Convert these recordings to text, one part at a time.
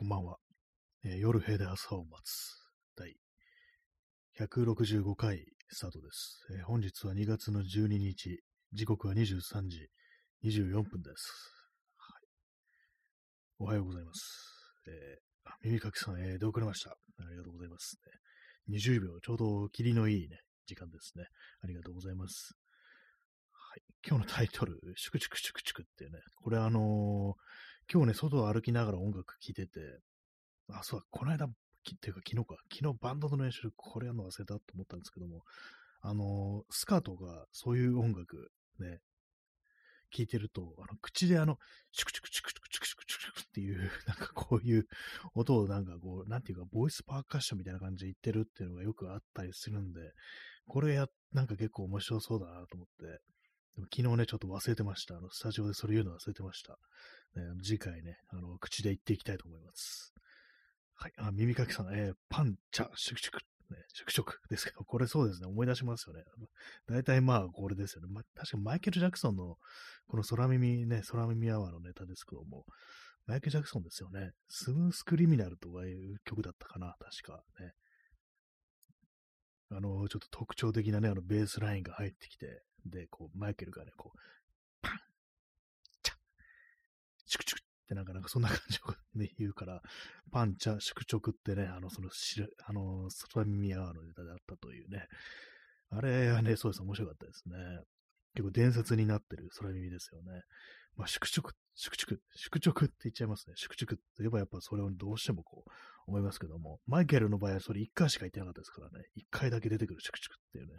こんばんは。えー夜部で朝を待つ第165回スタートです、えー本日は2月の12日、時刻は23時24分です。はい、おはようございます。えーあ耳かきさん、えー出遅れました。ありがとうございます、ね。20秒、ちょうど霧のいいね、時間ですね。ありがとうございます。はい、今日のタイトル、シュクシュクシュクシュクっていうね、これあのー今日ね、外を歩きながら音楽聴いてて、あ、そうだ、この間、っていうか昨日か、昨日バンドの練習、これやるの忘れたと思ったんですけども、あのスカートがそういう音楽ね、聴いてると、あの、口であの、シュクシュクシュクシュクシュクシュクシュクっていう、なんかこういう音をなんかこう、なんていうか、ボイスパーカッションみたいな感じで言ってるっていうのがよくあったりするんで、これや、なんか結構面白そうだなと思って、でも昨日ね、ちょっと忘れてました。あの、スタジオでそれ言うの忘れてました。ね、次回ね、あの、口で言っていきたいと思います。はい。あ、耳かきさん、えーパン、チャ、シュクシュク、ね、シュクシュクですけど、これそうですね、思い出しますよね。大体まあ、これですよね。ま、確かマイケル・ジャクソンの、この空耳ね、空耳アワーのネタですけども、マイケル・ジャクソンですよね。スムース・クリミナルとかいう曲だったかな、確かね。あの、ちょっと特徴的なね、あの、ベースラインが入ってきて、で、こう、マイケルがね、こう、パン、チャ、シュクシュクってなんか、なんかそんな感じをね、言うから、パン、チャ、シュクチョクってね、あの、その、しるあの、空耳アワーのネタであったというね。あれはね、そうです、面白かったですね。結構伝説になってる空耳ですよね。まあ、シュクシュク、シュクチュク、シュクチョクって言っちゃいますね。シュクチュクって言えばやっぱそれをどうしてもこう思いますけども、マイケルの場合はそれ1回しか言ってなかったですからね。1回だけ出てくるシュクチュクっていうね。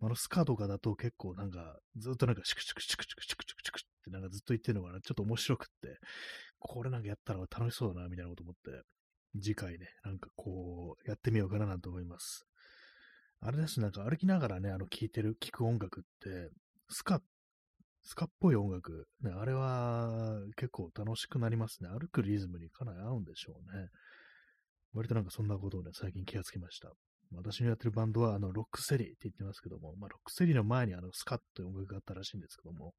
あのスカーとかだと結構なんか、ずっとなんかシクシクシクシクシクシクシクってなんかずっと言ってるのがちょっと面白くって、これなんかやったら楽しそうだな、みたいなこと思って、次回ね、なんかこう、やってみようかななんて思います。あれです、なんか歩きながらね、あの、聴いてる、聴く音楽って、スカ、スカっぽい音楽、ね、あれは結構楽しくなりますね。歩くリズムにかなり合うんでしょうね。割となんかそんなことをね、最近気がつきました。私のやってるバンドは、あの、ロックセリーって言ってますけども、まあ、ロックセリーの前にあの、スカという音楽があったらしいんですけども、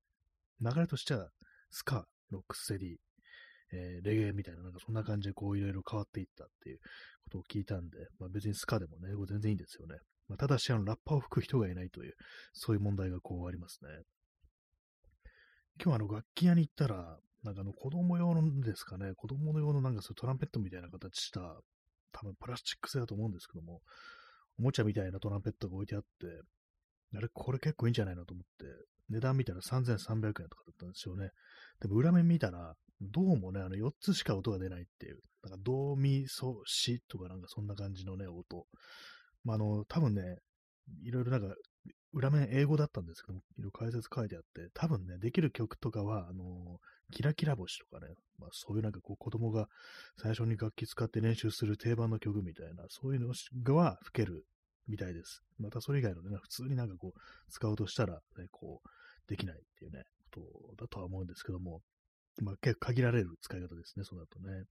流れとしては、スカ、ロックセリー、えーレゲエみたいな、なんかそんな感じでこういろいろ変わっていったっていうことを聞いたんで、まあ、別にスカでもね、全然いいんですよね。まあ、ただし、あの、ラッパーを吹く人がいないという、そういう問題がこうありますね。今日あの、楽器屋に行ったら、なんかあの、子供用のですかね、子供の用のなんかそういうトランペットみたいな形した、多分プラスチック製だと思うんですけども、おもちゃみたいなトランペットが置いてあって、あれ、これ結構いいんじゃないのと思って、値段見たら3300円とかだったんですよね。でも裏面見たら、どうもね、あの4つしか音が出ないっていう、なんかドミソシとかなんかそんな感じのね、音。まあ、あの、多分ね、いろいろなんか、裏面英語だったんですけども、いろいろ解説書いてあって、多分ね、できる曲とかは、あの、キラキラ星とかね、まあそういうなんかこう子供が最初に楽器使って練習する定番の曲みたいな、そういうのが吹けるみたいです。またそれ以外のね、普通になんかこう、使おうとしたら、ね、こう、できないっていうね、ことだとは思うんですけども、まあ結構限られる使い方ですね、そうだとね。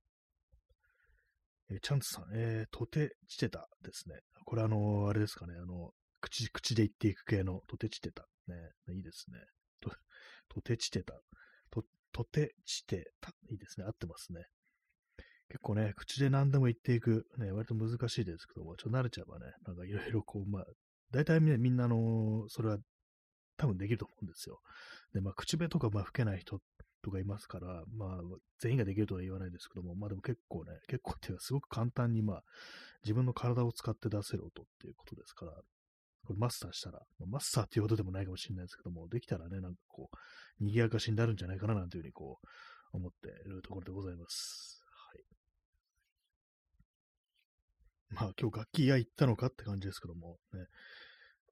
えーチャンツさん、えー、とてちてたですね。これあのーあれですかね、あの、口、口で言っていく系のとてちてた。ね、いいですね。と、とてちてた。と、とてちてた。いいですね。合ってますね。結構ね、口で何でも言っていく、ね、割と難しいですけども、ちょっと慣れちゃえばね、なんかいろいろこう、まあ、大体みんな、みんなあのそれは多分できると思うんですよ。で、まあ、口笛とかまあ吹けない人とかいますから、まあ、全員ができるとは言わないですけども、まあでも結構ね、結構っていうかすごく簡単にまあ、自分の体を使って出せる音っていうことですから、これマスターしたら、まマスターっていうことでもないかもしれないですけども、できたらね、なんかこう、賑やかしになるんじゃないかななんていうふうにこう、思っているところでございます。はい。まあ今日楽器屋行ったのかって感じですけども、ね、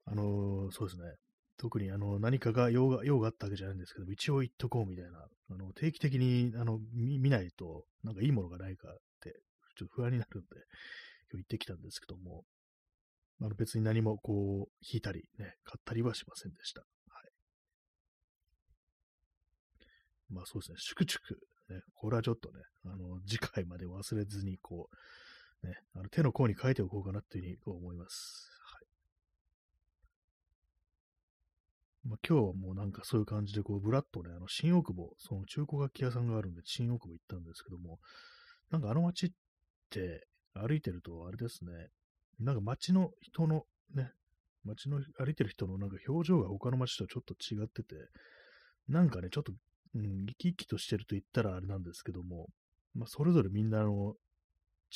あのーそうですね。特にあの何かが用が用があったわけじゃないんですけど、一応言っとこうみたいな、あの定期的にあの見ないと、なんかいいものがないかって、ちょっと不安になるんで、今日行ってきたんですけども、あの別に何もこう、弾いたりね、買ったりはしませんでした。はい。まあそうですね、シュクチュク、ね、これはちょっとね、あの、次回まで忘れずに、こう、ね、あの手の甲に書いておこうかなっていうふうに思います。はい。まあ、今日はもうなんかそういう感じで、こう、ぶらっとね、あの、新大久保、その中古楽器屋さんがあるんで、新大久保行ったんですけども、なんかあの街って歩いてるとあれですね、なんか街の人のね、街の歩いてる人のなんか表情が他の街とちょっと違ってて、なんかね、ちょっと、うん、生き生きとしてると言ったらあれなんですけども、まあ、それぞれみんなあの、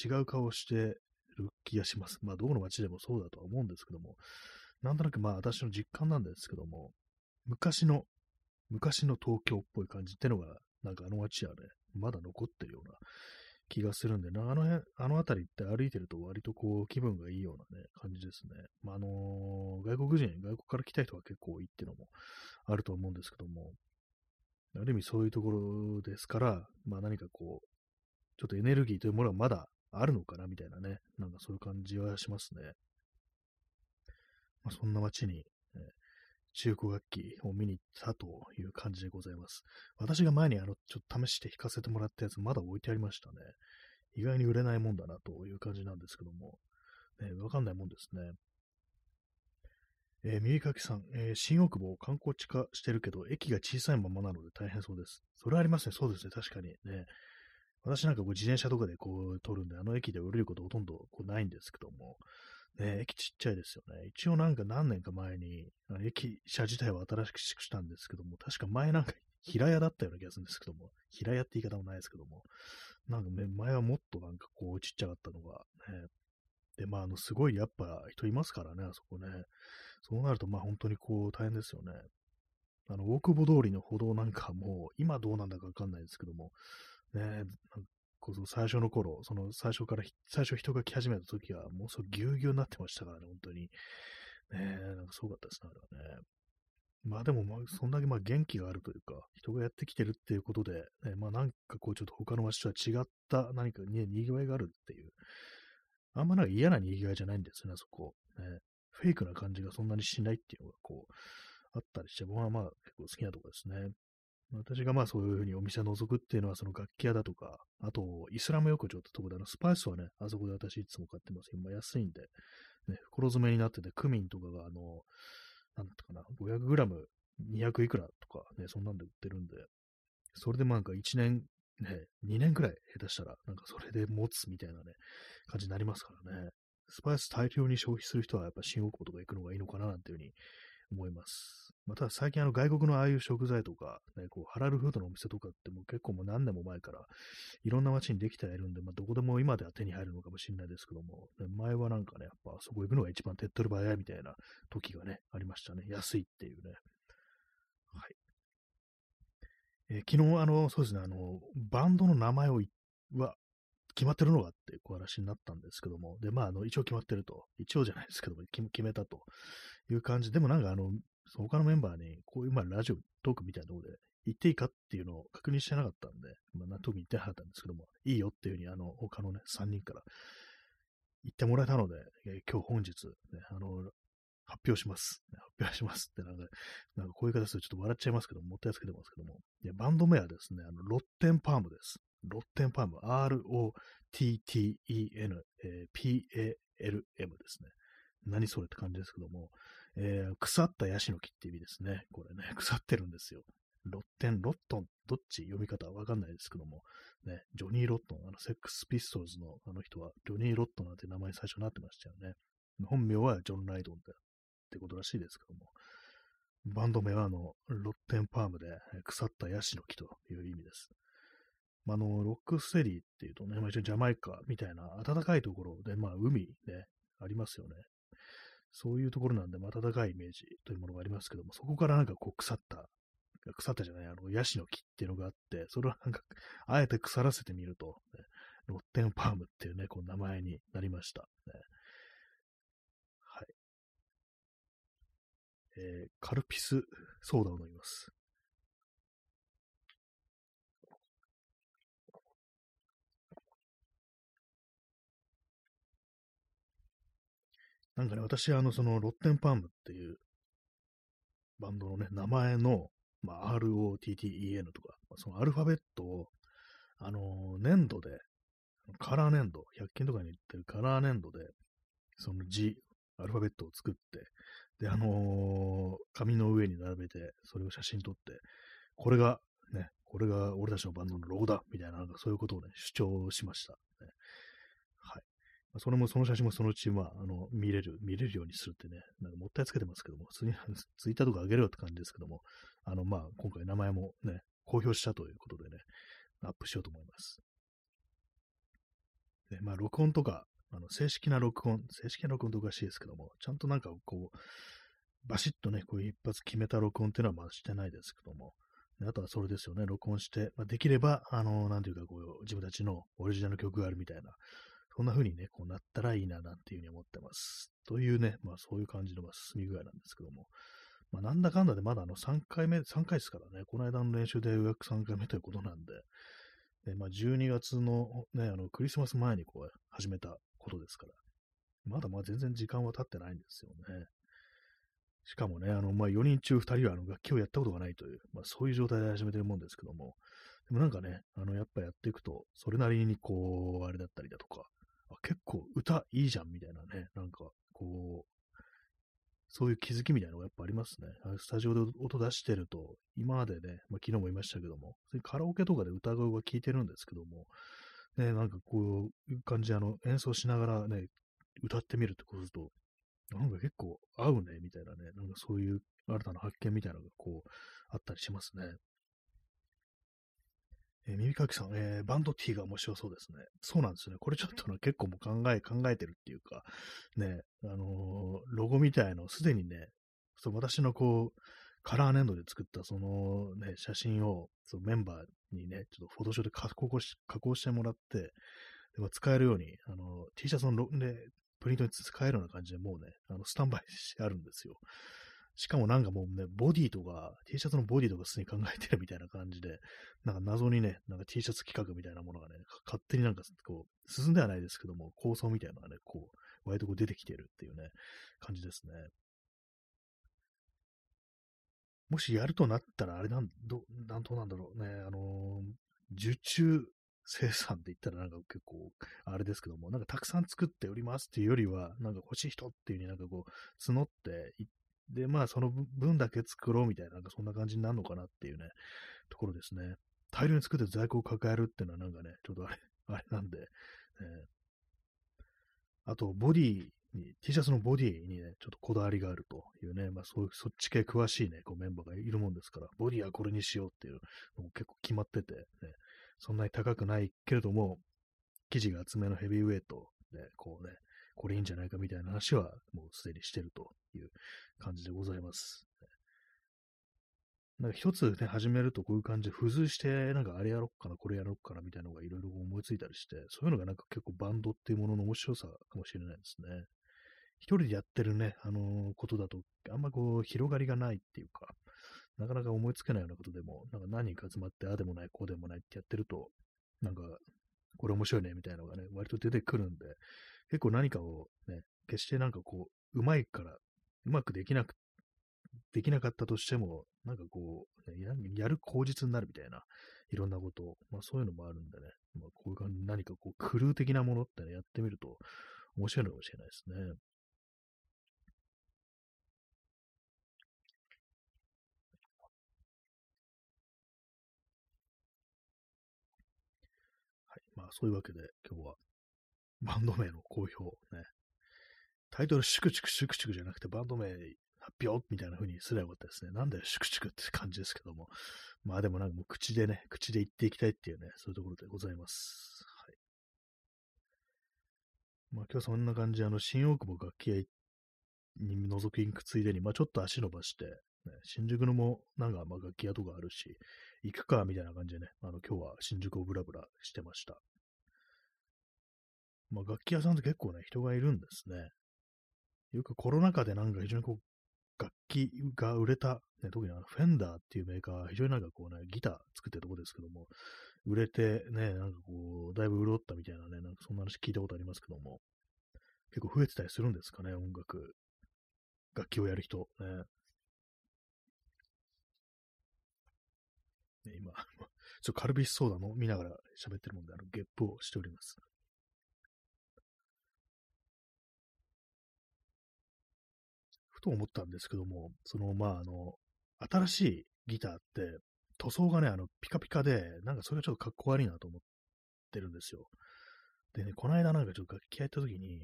違う顔をしてる気がします。まあ、どこの街でもそうだとは思うんですけども、なんとなくまあ、私の実感なんですけども、昔の、昔の東京っぽい感じってのが、なんかあの街はね、まだ残ってるような気がするんで、あの辺、あの辺りって歩いてると割とこう気分がいいようなね、感じですね。まあ、あのー、外国人、外国から来た人が結構多いっていうのもあると思うんですけども、ある意味そういうところですから、まあ何かこう、ちょっとエネルギーというものがまだあるのかなみたいなね、なんかそういう感じはしますね。まあ、そんな街に、中古楽器を見に行ったという感じでございます。私が前にあの、ちょっと試して弾かせてもらったやつ、まだ置いてありましたね。意外に売れないもんだなという感じなんですけども、ね、わかんないもんですね。えー、耳かきさん、えー、新大久保観光地化してるけど、駅が小さいままなので大変そうです。それありますね。そうですね。確かにね。私なんかこう自転車とかでこう撮るんで、あの駅で降りることほとんどこうないんですけども、ね、駅ちっちゃいですよね。一応なんか何年か前に、駅舎自体は新しくしたんですけども、確か前なんか平屋だったような気がするんですけども、平屋って言い方もないですけども、なんか、前はもっとなんかこうちっちゃかったのが、ね、で、まあ、あの、すごいやっぱ人いますからね、あそこね。そうなると、まあ本当にこう大変ですよね。あの、大久保通りの歩道なんかも、今どうなんだかわかんないですけども、ね、こそ最初の頃、その最初から、最初人が来始めた時は、もうそうぎゅうぎゅうになってましたからね、本当に。ねえ、なんかすごかったですね、あれはね。まあでも、まあ、そんだけまあ元気があるというか、人がやってきてるっていうことで、ね、まあなんかこうちょっと他の街とは違った何かに賑わいがあるっていう、あんまなんか嫌な賑わいじゃないんですよね、そこ。ね、フェイクな感じがそんなにしないっていうのがこう、あったりして、僕はまあ結構好きなとこですね。私がまあそういうふうにお店を覗くっていうのはその楽器屋だとか、あとイスラム横丁ってとこであのスパイスはね、あそこで私いつも買ってます。今安いんで、ね、袋詰めになっててクミンとかがあの、なんだったかな、500グラム200いくらとかね、そんなんで売ってるんで、それでなんか1年、ね、2年くらい下手したら、なんかそれで持つみたいなね、感じになりますからね。スパイス大量に消費する人はやっぱ新大久保とか行くのがいいのかななんていうふうに思います。まあ、ただ最近あの外国のああいう食材とか、ね、こうハラルフードのお店とかってもう結構もう何年も前からいろんな街にできてはいるんで、まあ、どこでも今では手に入るのかもしれないですけども、前はなんかね、やっぱそこ行くのが一番手っ取り早いみたいな時がね、ありましたね。安いっていうね。はい。えー、昨日、あの、そうですね、あの、バンドの名前をは決まってるのがってこう話になったんですけども、で、まあ、あの、一応決まってると、一応じゃないですけども、決めたという感じでもなんかあの、他のメンバーに、こういう、まあ、ラジオトークみたいなところで言っていいかっていうのを確認してなかったんで、まあ、特に言ってなかったんですけども、いいよっていうふうに、あの、他のね、3人から言ってもらえたので、え今日本日、ね、あの、発表します。発表しますってなんか、なんかこういう形でちょっと笑っちゃいますけども、もったいつけてますけども。いや、バンド名はですね、あの、ロッテンパームです。ロッテンパーム、R-O-T-T-E-N、え P-A-L-M ですね。何それって感じですけども、えー、腐ったヤシの木って意味ですね。これね、腐ってるんですよ。ロッテン、ロットン、どっち読み方はわかんないですけども、ね、ジョニー・ロットン、あの、セックス・ピストルズのあの人は、ジョニー・ロットンなんて名前最初になってましたよね。本名はジョン・ライドンだってことらしいですけども、バンド名はあの、ロッテン・パームで腐ったヤシの木という意味です。まあ、の、ロックステリーっていうとね、まあ、一応ジャマイカみたいな暖かいところで、まあ、海ね、ありますよね。そういうところなんで、まあ、暖かいイメージというものがありますけども、そこからなんかこう腐った、腐ったじゃない、あの、ヤシの木っていうのがあって、それをなんか、あえて腐らせてみると、ね、ロッテンパームっていうね、こう名前になりました。ね、はい。えー、カルピスソーダを飲みます。なんかね、私、あの、その、ロッテンパームっていうバンドのね、名前の、まあ、ROTTEN とか、そのアルファベットを、あの、粘土で、カラー粘土、100均とかに売ってるカラー粘土で、その字、アルファベットを作って、で、あのー、紙の上に並べて、それを写真撮って、これが、ね、これが俺たちのバンドのロゴだみたいな、なんかそういうことをね、主張しました。ね、それも、その写真もそのうち、まあ、あの、見れる、見れるようにするってね、なんかもったいつけてますけども、ツイ ツイッターとか上げるよって感じですけども、あの、まあ、今回名前もね、公表したということでね、アップしようと思います。で、まあ、録音とか、あの、正式な録音、正式な録音とおかしいですけども、ちゃんとなんかこう、バシッとね、こう一発決めた録音っていうのはまだしてないですけども、あとはそれですよね、録音して、まあ、できれば、あの、なんていうか、こう、自分たちのオリジナル曲があるみたいな、そんな風にね、こうなったらいいな、なんていうふうに思ってます。というね、まあそういう感じの進み具合なんですけども、まあなんだかんだでまだあの3回目、3回ですからね、この間の練習で予約3回目ということなんで、でまあ12月のね、あのクリスマス前にこう始めたことですから、まだまあ全然時間は経ってないんですよね。しかもね、あの、まあ、4人中2人はあの楽器をやったことがないという、まあ、そういう状態で始めてるもんですけども、でもなんかね、あの、やっぱやっていくと、それなりにこう、あれだったりだとか、結構歌いいじゃんみたいなね、なんか、こう、そういう気づきみたいなのがやっぱありますね。スタジオで音出してると、今までね、まあ、昨日も言いましたけども、カラオケとかで歌声が聞いてるんですけども、ね、なんかこういう感じであの演奏しながらね、歌ってみるってことすると、なんか結構合うね、みたいなね、なんかそういう新たな発見みたいなのがこう、あったりしますね。えー、耳かきさん、えー、バンド T が面白そうですね。そうなんですね。これちょっとね、結構もう考え、考えてるっていうか、ね、あのー、ロゴみたいのすでにね、そう私のこう、カラー粘土で作ったそのね、写真をそのメンバーにね、ちょっとフォトショーで加工し加工してもらって、でも使えるように、あの、T シャツの、ね、プリントに使えるような感じでもうね、あの、スタンバイしてあるんですよ。しかもなんかもうね、ボディとか、T シャツのボディとかすでに考えてるみたいな感じで、なんか謎にね、なんか T シャツ企画みたいなものがね、勝手になんかこう、進んではないですけども、構想みたいなのがね、こう、割とこう出てきてるっていうね、感じですね。もしやるとなったら、あれなん、ど、なんとなんだろうね、あのー、受注生産って言ったらなんか結構、あれですけども、なんかたくさん作っておりますっていうよりは、なんか欲しい人っていう風になんかこう、募っていっで、まあ、その分だけ作ろうみたいな、なんかそんな感じになるのかなっていうね、ところですね。大量に作って在庫を抱えるっていうのはなんかね、ちょっとあれ、あれなんで、ね、あと、ボディに、T シャツのボディにね、ちょっとこだわりがあるというね、まあそういう、そっち系詳しいね、こうメンバーがいるもんですから、ボディはこれにしようっていうのも結構決まってて、ね、そんなに高くないけれども、生地が厚めのヘビーウェイトで、こうね、これいいんじゃないかみたいな話はもうすでにしてるという感じでございます。なんか一つね、始めるとこういう感じで付随して、なんかあれやろっかな、これやろっかなみたいなのがいろいろ思いついたりして、そういうのがなんか結構バンドっていうものの面白さかもしれないですね。一人でやってるね、あのー、ことだと、あんまこう広がりがないっていうか、なかなか思いつけないようなことでも、なんか何人か集まって、ああでもない、こうでもないってやってると、なんか、これ面白いね、みたいなのがね、割と出てくるんで、結構何かをね、決してなんかこう、うまいから、うまくできなく、できなかったとしても、なんかこう、ね、やる口実になるみたいな、いろんなこと、まあそういうのもあるんでね、まあこういう感じ何かこう、クルー的なものってね、やってみると面白いのかもしれないですね。はい。まあそういうわけで今日はバンド名の公表ね。タイトル、シュクチクシュクチクじゃなくて、バンド名発表みたいな風にすればよかったですね。なんだよ、シュクチクって感じですけども。まあでもなんかもう口でね、口で言っていきたいっていうね、そういうところでございます。はい。まあ今日そんな感じで、あの、新大久保楽器屋に覗きに行くついでに、まあちょっと足伸ばして、ね、新宿のもなんかまあ楽器屋とかあるし、行くかみたいな感じでね、あの今日は新宿をブラブラしてました。まあ、楽器屋さんって結構ね、人がいるんですね。よくコロナ禍でなんか非常にこう、楽器が売れた、ね、特にあのフェンダーっていうメーカーは、非常になんかこうね、ギター作ってるとこですけども、売れてね、なんかこう、だいぶ潤ったみたいなね、なんかそんな話聞いたことありますけども、結構増えてたりするんですかね、音楽。楽器をやる人。ね。ね今、ちょっとカルビスソーダ飲みながら喋ってるもんで、あの、ゲップをしております。ふと思ったんですけども、その、まあ、あの、新しいギターって、塗装がね、あの、ピカピカで、なんかそれがちょっとかっこ悪いなと思ってるんですよ。でね、この間なんかちょっと楽器屋行った時に、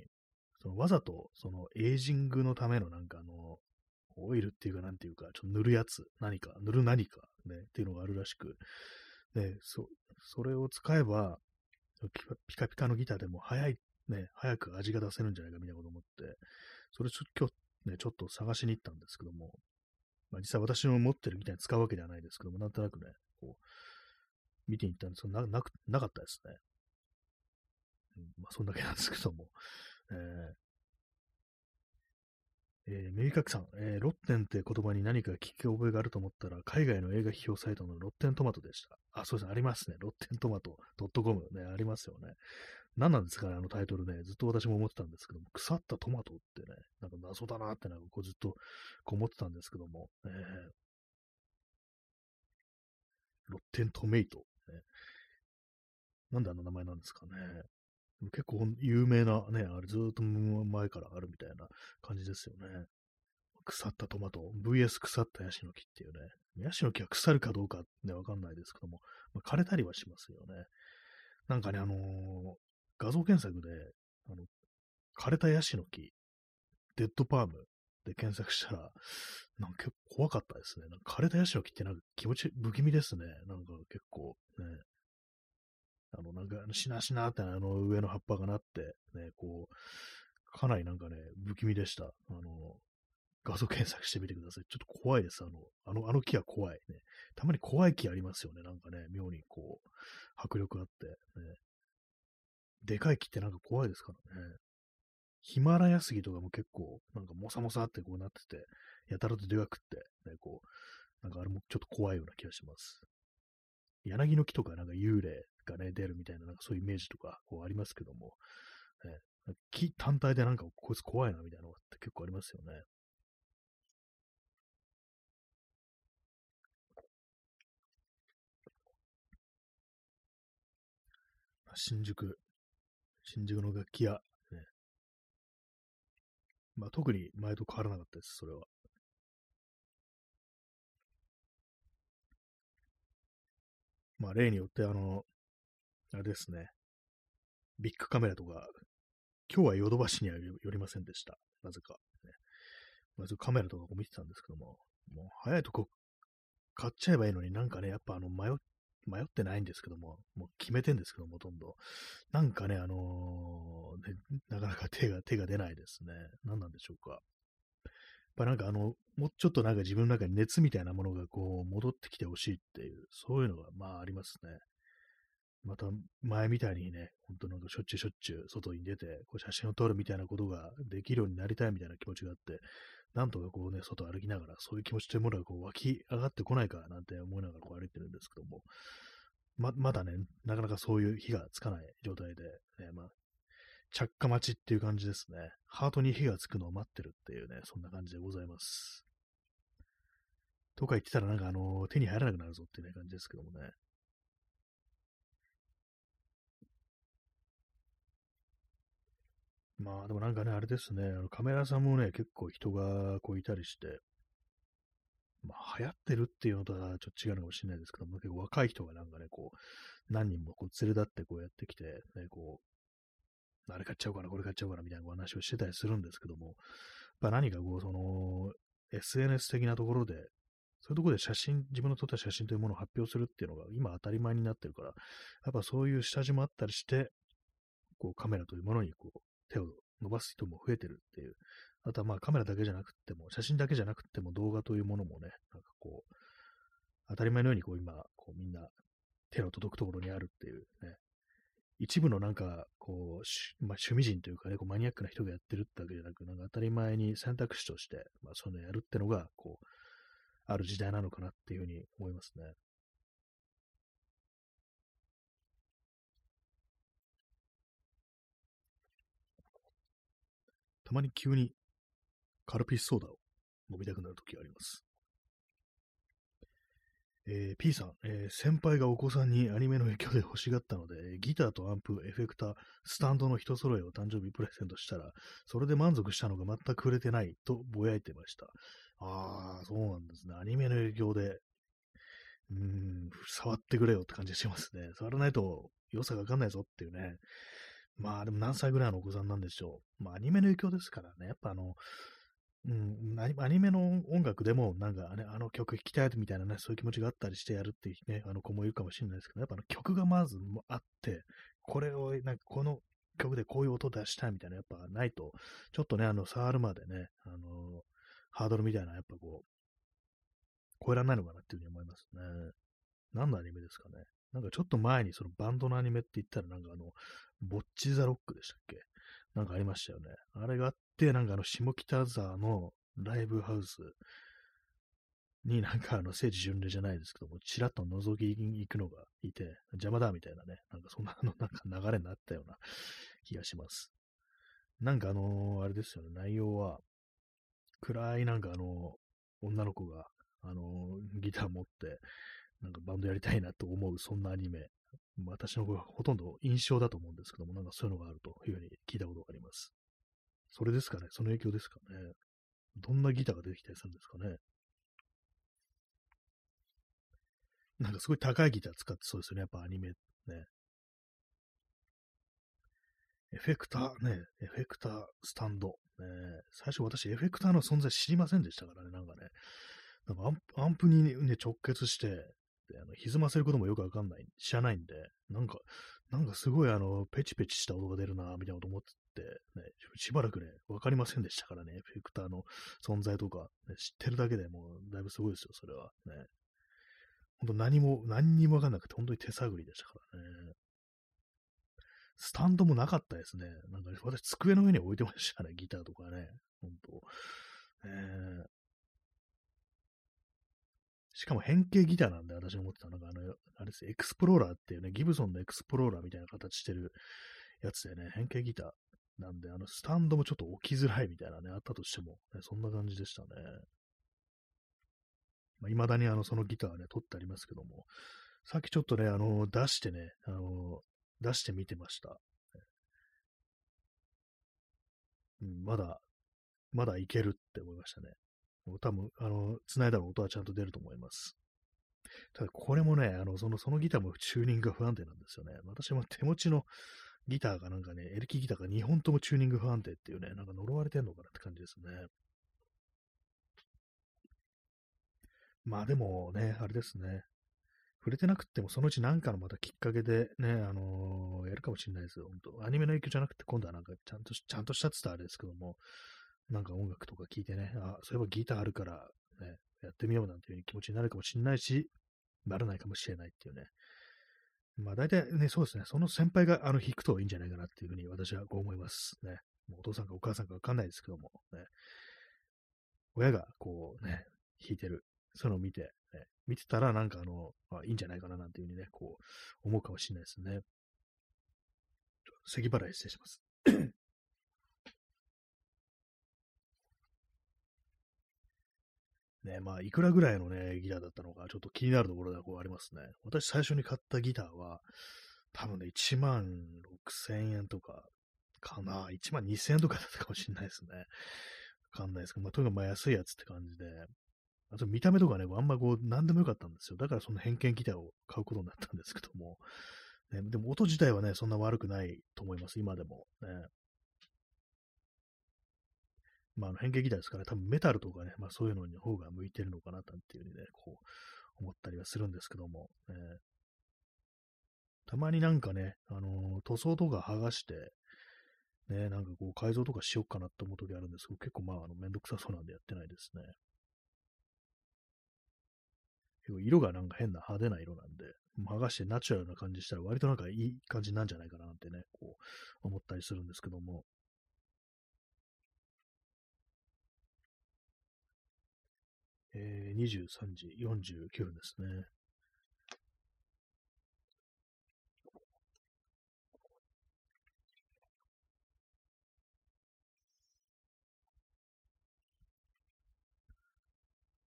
そのわざと、そのエイジングのためのなんかあの、オイルっていうかなんていうか、ちょっと塗るやつ、何か、塗る何か、ね、っていうのがあるらしく、で、そ、それを使えば、ピカピカのギターでも早い、ね、早く味が出せるんじゃないかみたいなこと思って、それちょ今日ね、ちょっと探しに行ったんですけども、まあ、実際私の持ってるみたいに使うわけではないですけども、なんとなくね、こう、見ていったんですけど、な、く、なかったですね。うん、まあ、そんだけなんですけども。え ーえー、耳かきさん、えー、ロッテンって言葉に何か聞き覚えがあると思ったら、海外の映画批評サイトのロッテントマトでした。あ、そうですね、ありますね。ロッテントマト .com ね、ありますよね。何なんですかね、あのタイトルね。ずっと私も思ってたんですけども、腐ったトマトってね、なんか謎だなってなんかこうずっとこう思ってたんですけども、えー、ロッテントメイト、ね。なんであの名前なんですかね。結構有名なね、あれずっと前からあるみたいな感じですよね。腐ったトマト、VS 腐ったヤシの木っていうね。ヤシの木は腐るかどうかね、わかんないですけども、まあ、枯れたりはしますよね。なんかね、あのー、画像検索で、あの、枯れたヤシの木、デッドパームで検索したら、なんか結構怖かったですね。なんか枯れたヤシの木ってなんか気持ち不気味ですね。なんか結構ね。あの、なんか、しなしなってあの上の葉っぱがなって、ね、こう、かなりなんかね、不気味でした。あの、画像検索してみてください。ちょっと怖いです。あの、あの、あの木は怖いね。たまに怖い木ありますよね。なんかね、妙にこう、迫力あって、ね。でかい木ってなんか怖いですからね。ヒマラヤ杉とかも結構、なんかモサモサってこうなってて、やたらとでかくって、ね、こう、なんかあれもちょっと怖いような気がします。柳の木とかなんか幽霊がね、出るみたいな、なんかそういうイメージとか、こうありますけども、ね、木単体でなんかこいつ怖いなみたいなのって結構ありますよね。新宿、新宿の楽器屋、ね。まあ特に前と変わらなかったです、それは。まあ例によってあの、あれですね、ビッグカメラとか、今日はヨドバシには寄りませんでした。なぜか、ね。まずカメラとかを見てたんですけども、もう早いとこ買っちゃえばいいのになんかね、やっぱあの迷っ迷ってないんですけども、もう決めてんですけども、ほとんど。なんかね、あのー、ね、なかなか 手が、手が出ないですね。何なんでしょうか。やっぱなんかあの、もうちょっとなんか自分の中に熱みたいなものがこう、戻ってきてほしいっていう、そういうのがまあありますね。また前みたいにね、本当なんかしょっちゅうしょっちゅう外に出て、こう写真を撮るみたいなことができるようになりたいみたいな気持ちがあって、なんとかこうね、外歩きながら、そういう気持ちというものがこう湧き上がってこないかなんて思いながらこう歩いてるんですけども、ま、まだね、なかなかそういう火がつかない状態で、ね、まあ、着火待ちっていう感じですね。ハートに火がつくのを待ってるっていうね、そんな感じでございます。とか言ってたらなんかあの、手に入らなくなるぞっていう、感じですけどもね。まあでもなんかね、あれですね、あのカメラさんもね、結構人がこういたりして、まあ流行ってるっていうのとはちょっと違うのかもしれないですけども、結構若い人がなんかね、こう、何人もこう連れ立ってこうやってきて、ね、こう、あれ買っちゃおうかな、これ買っちゃおうかなみたいなお話をしてたりするんですけども、やっぱ何かこう、その、SNS 的なところで、そういうところで写真、自分の撮った写真というものを発表するっていうのが今当たり前になってるから、やっぱそういう下地もあったりして、こうカメラというものにこう手を伸ばす人も増えてるっていう。あとはまあカメラだけじゃなくても、写真だけじゃなくても動画というものもね、なんかこう、当たり前のようにこう今、こうみんな手の届くところにあるっていうね、一部のなんか、こう、まあ、趣味人というかね、こうマニアックな人がやってるってわけじゃなく、なんか当たり前に選択肢として、まあ、そういうのやるってのが、こう、ある時代なのかなっていうふうに思いますね。まに急にカルピスソーダを飲みたくなるときがあります。えー、P さん、えー、先輩がお子さんにアニメの影響で欲しがったので、ギターとアンプ、エフェクター、スタンドの一揃えを誕生日プレゼントしたら、それで満足したのが全く売れてないとぼやいてました。ああ、そうなんですね。アニメの影響で、うん、触ってくれよって感じがしますね。触らないと良さがわかんないぞっていうね。まあでも何歳ぐらいのお子さんなんでしょう。まあアニメの影響ですからね。やっぱあの、うん、アニメの音楽でもなんかね、あの曲弾きたいみたいなね、そういう気持ちがあったりしてやるっていうね、あの子もいるかもしれないですけど、やっぱあの曲がまずあって、これを、なんかこの曲でこういう音出したいみたいなやっぱないと、ちょっとね、あの、触るまでね、あの、ハードルみたいな、やっぱこう、超えられないのかなっていうふうに思いますね。何のアニメですかね。なんかちょっと前にそのバンドのアニメって言ったらなんかあの、ボッチザロックでしたっけ？なんかありましたよね。あれがあって、なんかあの、下北沢のライブハウスになんかあの、聖地巡礼じゃないですけども、ちらっと覗きに行くのがいて、邪魔だみたいなね、なんかそんなのなんか流れになったような気がします。なんかあの、あれですよね、内容は、暗いなんかあの、女の子が、あの、ギター持って、なんかバンドやりたいなと思う、そんなアニメ。私のほとんど印象だと思うんですけども、なんかそういうのがあるというふうに聞いたことがあります。それですかね？その影響ですかね？どんなギターが出てきたりするんですかね？なんかすごい高いギター使ってそうですよね、やっぱアニメね。エフェクターね、エフェクタースタンド。ね、最初私エフェクターの存在知りませんでしたからね、なんかね。なんかアンプにね、直結して、あの歪ませることもよくわかんない、知らないんで、なんか、なんかすごいあの、ペチペチした音が出るな、みたいなこと思って、ね、しばらくね、わかりませんでしたからね、エフェクターの存在とか、ね、知ってるだけでもうだいぶすごいですよ、それは。ね。本当何も、何にもわかんなくて、本当に手探りでしたからね。スタンドもなかったですね。なんか、私、机の上に置いてましたね、ギターとかね。本当えー、しかも変形ギターなんで、私思ってたのが、あの、あれです、エクスプローラーっていうね、ギブソンのエクスプローラーみたいな形してるやつでね、変形ギターなんで、あの、スタンドもちょっと置きづらいみたいなね、あったとしても、ね、そんな感じでしたね。まあ、未だにあの、そのギターはね、取ってありますけども、さっきちょっとね、あの、出してね、あの、出してみてました。うん、まだ、まだいけるって思いましたね。多分、あの、繋いだら音はちゃんと出ると思います。ただ、これもね、あの、その、そのギターもチューニングが不安定なんですよね。私も手持ちのギターがなんかね、エレキギターが2本ともチューニング不安定っていうね、なんか呪われてんのかなって感じですね。まあでもね、あれですね。触れてなくても、そのうち何かのまたきっかけでね、あのー、やるかもしれないですよ。本当アニメの影響じゃなくて、今度はなんかちゃんと、ちゃんとしたって言ったらあれですけども、なんか音楽とか聴いてね、あ、そういえばギターあるから、ね、やってみようなんていう気持ちになるかもしれないし、ならないかもしれないっていうね。まあ大体ね、そうですね、その先輩があの弾くといいんじゃないかなっていうふうに私はこう思いますね。もうお父さんかお母さんかわかんないですけども、ね。親がこうね、弾いてるそういうのを見て、ね、見てたらなんかあの、あ、いいんじゃないかななんていうふうにね、こう、思うかもしれないですね。咳払い失礼します。ね、まあ、いくらぐらいのね、ギターだったのか、ちょっと気になるところがこうありますね。私最初に買ったギターは、多分ね、1万6千円とか、かな。1万2千円とかだったかもしれないですね。わかんないですけど、まあ、とにかくま安いやつって感じで、あと見た目とかね、あんまこう、なんでもよかったんですよ。だからその偏見ギターを買うことになったんですけども。ね、でも音自体はね、そんな悪くないと思います、今でも。ね、まあ、あの変形ギターですから、多分メタルとかね、まあそういうのに方が向いてるのかな、なんていうふうにね、こう、思ったりはするんですけども。ね、たまになんかね、あのー、塗装とか剥がして、ね、なんかこう改造とかしようかなって思う時あるんですけど、結構まあ、あの、めんどくさそうなんでやってないですね。色がなんか変な派手な色なんで、剥がしてナチュラルな感じしたら割となんかいい感じなんじゃないかなってね、こう思ったりするんですけども。えー、23時49分ですね。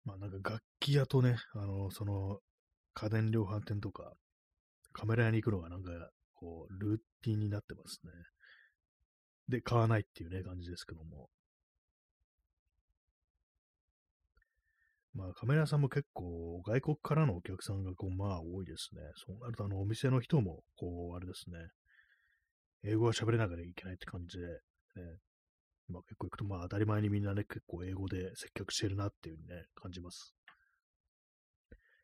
まあなんか楽器屋とね、あの、その家電量販店とかカメラ屋に行くのがなんかこうルーティンになってますね。で、買わないっていうね、感じですけども。まあ、カメラ屋さんも結構、外国からのお客さんが、こう、まあ、多いですね。そうなると、あの、お店の人も、こう、あれですね、英語は喋れなきゃいけないって感じで、ね、まあ、結構行くと、まあ、当たり前にみんなね、結構英語で接客してるなっていうね、感じます。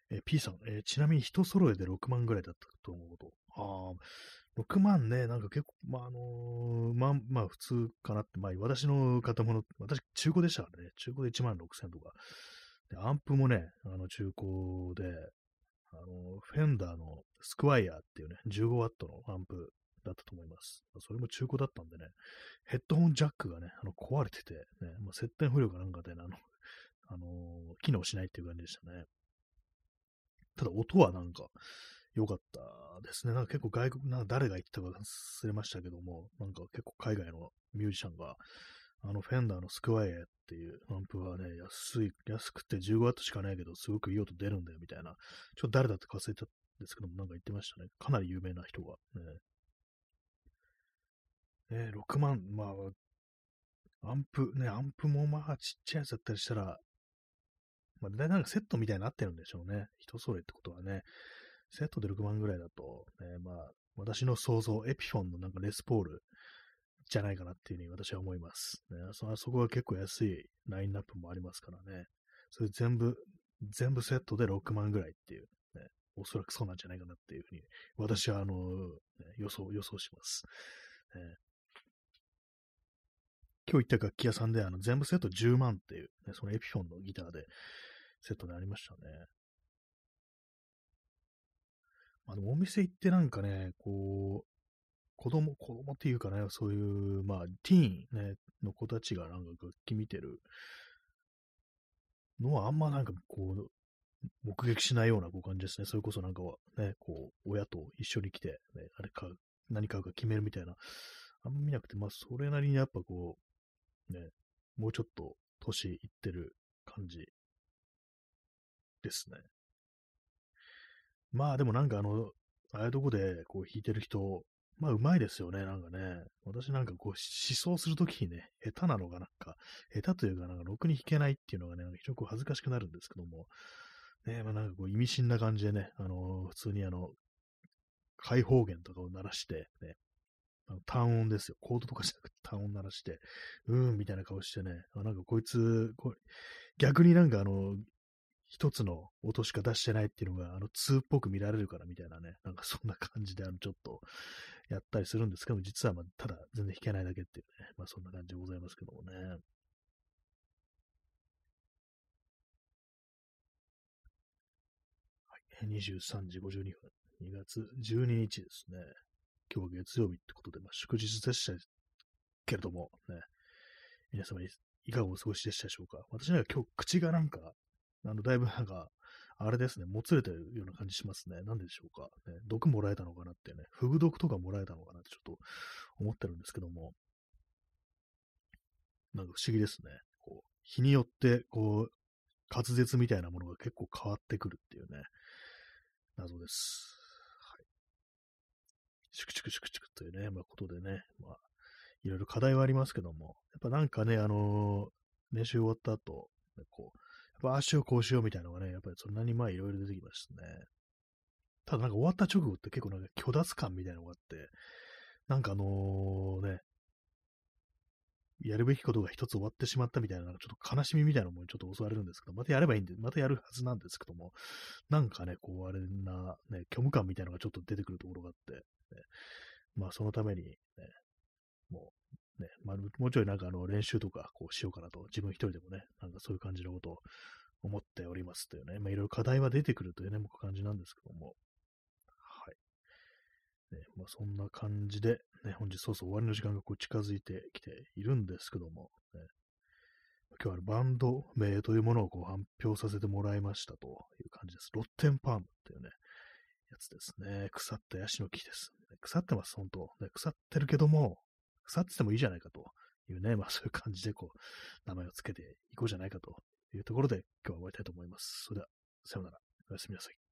え、P さん、えー、ちなみに人揃えで6万ぐらいだったと思うと。ああ、6万ね、なんか結構、まあ、あのー、まあ、まあ、普通かなって、まあ、私の方もの、私、中古でしたからね、中古で1万6千とか。で、アンプもね、あの、中古で、あの、フェンダーのスクワイヤーっていうね、15ワットのアンプだったと思います。それも中古だったんでね、ヘッドホンジャックがね、あの壊れてて、ね、まあ、接点不良かなんかで、ね、あの、あのー、機能しないっていう感じでしたね。ただ音はなんか良かったですね。なんか結構外国、なんか誰が言ったか忘れましたけども、なんか結構海外のミュージシャンが、あのフェンダーのスクワイエっていうアンプはね、安い、安くて 15W しかないけど、すごくいい音出るんだよみたいな、ちょっと誰だって忘れたんですけども、なんか言ってましたね。かなり有名な人が。ね、ね6万、まあ、アンプ、ね、アンプもまあちっちゃいやつだったりしたら、まあ、大体なんかセットみたいになってるんでしょうね。人それってことはね。セットで6万ぐらいだと、ね、まあ、私の想像、エピフォンのなんかレスポールじゃないかなっていうふうに私は思います。ね、そそこは結構安いラインナップもありますからね。それ全部、全部セットで6万ぐらいっていう、ね、おそらくそうなんじゃないかなっていうふうに、私はあの、ね、予想、予想します。ね、今日行った楽器屋さんであの全部セット10万っていう、ね、そのエピフォンのギターでセットでありましたね。あ、でもお店行ってなんかね、こう、子供、子供っていうかね、そういう、まあ、ティーン、ね、の子たちがなんか楽器見てるのはあんまなんかこう、目撃しないようなこう感じですね。それこそなんかはね、こう、親と一緒に来て、ね、あれか、何買うか決めるみたいな、あんま見なくて、まあ、それなりにやっぱこう、ね、もうちょっと年いってる感じですね。まあでもなんかあの、ああいうとこでこう弾いてる人、まあうまいですよね、なんかね。私なんかこう思想するときにね、下手なのがなんか、下手というかなんかろくに弾けないっていうのがね、非常にこう恥ずかしくなるんですけども、ね、まあなんかこう意味深な感じでね、あのー、普通にあの、開放弦とかを鳴らして、ね、あの単音ですよ。コードとかじゃなくて単音鳴らして、うーんみたいな顔してね、あなんかこいつ、こ逆になんかあの、一つの音しか出してないっていうのが、あの、2っぽく見られるからみたいなね、なんかそんな感じで、あの、ちょっと、やったりするんですけども、実は、まあ、ただ、全然弾けないだけっていうね、まあ、そんな感じでございますけどもね。はい、23時52分、2月12日ですね。今日は月曜日ってことで、まあ、祝日でしたけれども、ね、皆様いかがお過ごしでしたでしょうか私なんか今日口がなんかあの、だいぶなんか、あれですね、もつれてるような感じしますね。なんででしょうか。ね、毒もらえたのかなってね、フグ毒とかもらえたのかなってちょっと思ってるんですけども、なんか不思議ですね。こう、日によって、こう、滑舌みたいなものが結構変わってくるっていうね、謎です。はい。シュクシュクシュクシュクというね、まあ、ことでね、まあ、いろいろ課題はありますけども、やっぱなんかね、あのー、練習終わった後、ね、こう、ぱ足をこうしようみたいなのがね、やっぱりそんなにまあいろいろ出てきましたね。ただなんか終わった直後って結構なんか虚脱感みたいなのがあって、なんかあのね、やるべきことが一つ終わってしまったみたいな、なんかちょっと悲しみみたいなのもちょっと襲われるんですけど、またやればいいんで、またやるはずなんですけども、なんかね、こう、あれな、ね、虚無感みたいなのがちょっと出てくるところがあって、ね、まあそのために、ね、ね、まあ、もうちょいなんかあの練習とかこうしようかなと、自分一人でもね、なんかそういう感じのことを思っておりますというね、まあ、いろいろ課題は出てくるというね、僕感じなんですけども、はい。ね、まあ、そんな感じで、ね、本日そうそう終わりの時間がこう近づいてきているんですけども、ね、今日はバンド名というものをこう発表させてもらいましたという感じです。ロッテンパームっていうね、やつですね。腐ったヤシの木です。腐ってます、本当、ね。腐ってるけども、腐っててもいいじゃないかというね、まあそういう感じでこう、名前をつけていこうじゃないかというところで今日は終わりたいと思います。それでは、さようなら。おやすみなさい。